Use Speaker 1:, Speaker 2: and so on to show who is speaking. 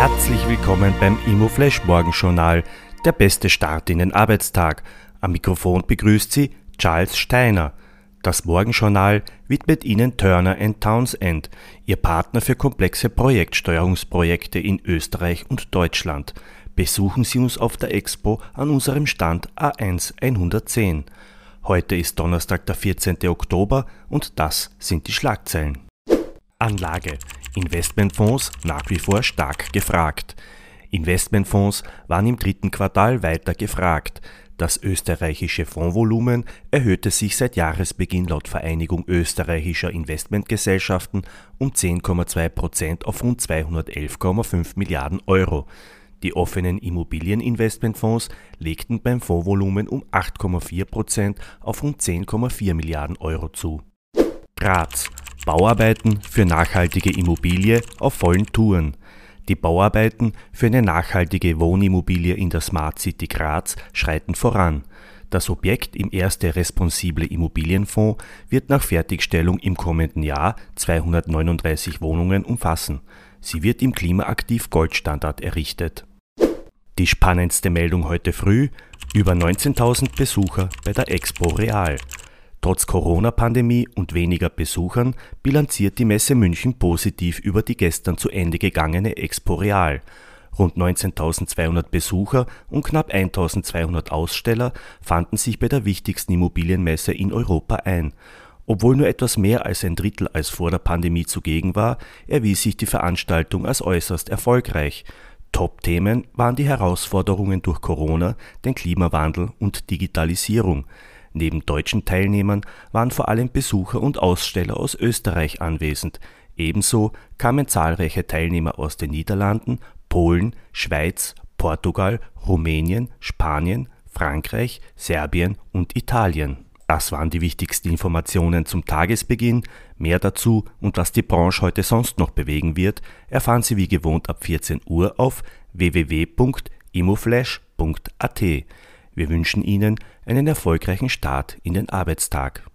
Speaker 1: Herzlich willkommen beim ImmoFlash Morgenjournal, der beste Start in den Arbeitstag. Am Mikrofon begrüßt Sie Charles Steiner. Das Morgenjournal widmet Ihnen Turner Townsend, Ihr Partner für komplexe Projektsteuerungsprojekte in Österreich und Deutschland. Besuchen Sie uns auf der Expo an unserem Stand A1 110. Heute ist Donnerstag, der 14. Oktober und das sind die Schlagzeilen. Anlage. Investmentfonds nach wie vor stark gefragt. Investmentfonds waren im dritten Quartal weiter gefragt. Das österreichische Fondsvolumen erhöhte sich seit Jahresbeginn laut Vereinigung österreichischer Investmentgesellschaften um 10,2 Prozent auf rund 211,5 Milliarden Euro. Die offenen Immobilieninvestmentfonds legten beim Fondsvolumen um 8,4 Prozent auf rund 10,4 Milliarden Euro zu. Graz. Bauarbeiten für nachhaltige Immobilie auf vollen Touren. Die Bauarbeiten für eine nachhaltige Wohnimmobilie in der Smart City Graz schreiten voran. Das Objekt im erste responsible Immobilienfonds wird nach Fertigstellung im kommenden Jahr 239 Wohnungen umfassen. Sie wird im Klimaaktiv Goldstandard errichtet. Die spannendste Meldung heute früh, über 19.000 Besucher bei der Expo Real. Trotz Corona-Pandemie und weniger Besuchern bilanziert die Messe München positiv über die gestern zu Ende gegangene Expo Real. Rund 19.200 Besucher und knapp 1.200 Aussteller fanden sich bei der wichtigsten Immobilienmesse in Europa ein. Obwohl nur etwas mehr als ein Drittel als vor der Pandemie zugegen war, erwies sich die Veranstaltung als äußerst erfolgreich. Top-Themen waren die Herausforderungen durch Corona, den Klimawandel und Digitalisierung. Neben deutschen Teilnehmern waren vor allem Besucher und Aussteller aus Österreich anwesend. Ebenso kamen zahlreiche Teilnehmer aus den Niederlanden, Polen, Schweiz, Portugal, Rumänien, Spanien, Frankreich, Serbien und Italien. Das waren die wichtigsten Informationen zum Tagesbeginn. Mehr dazu und was die Branche heute sonst noch bewegen wird, erfahren Sie wie gewohnt ab 14 Uhr auf www.imoflash.at. Wir wünschen Ihnen einen erfolgreichen Start in den Arbeitstag.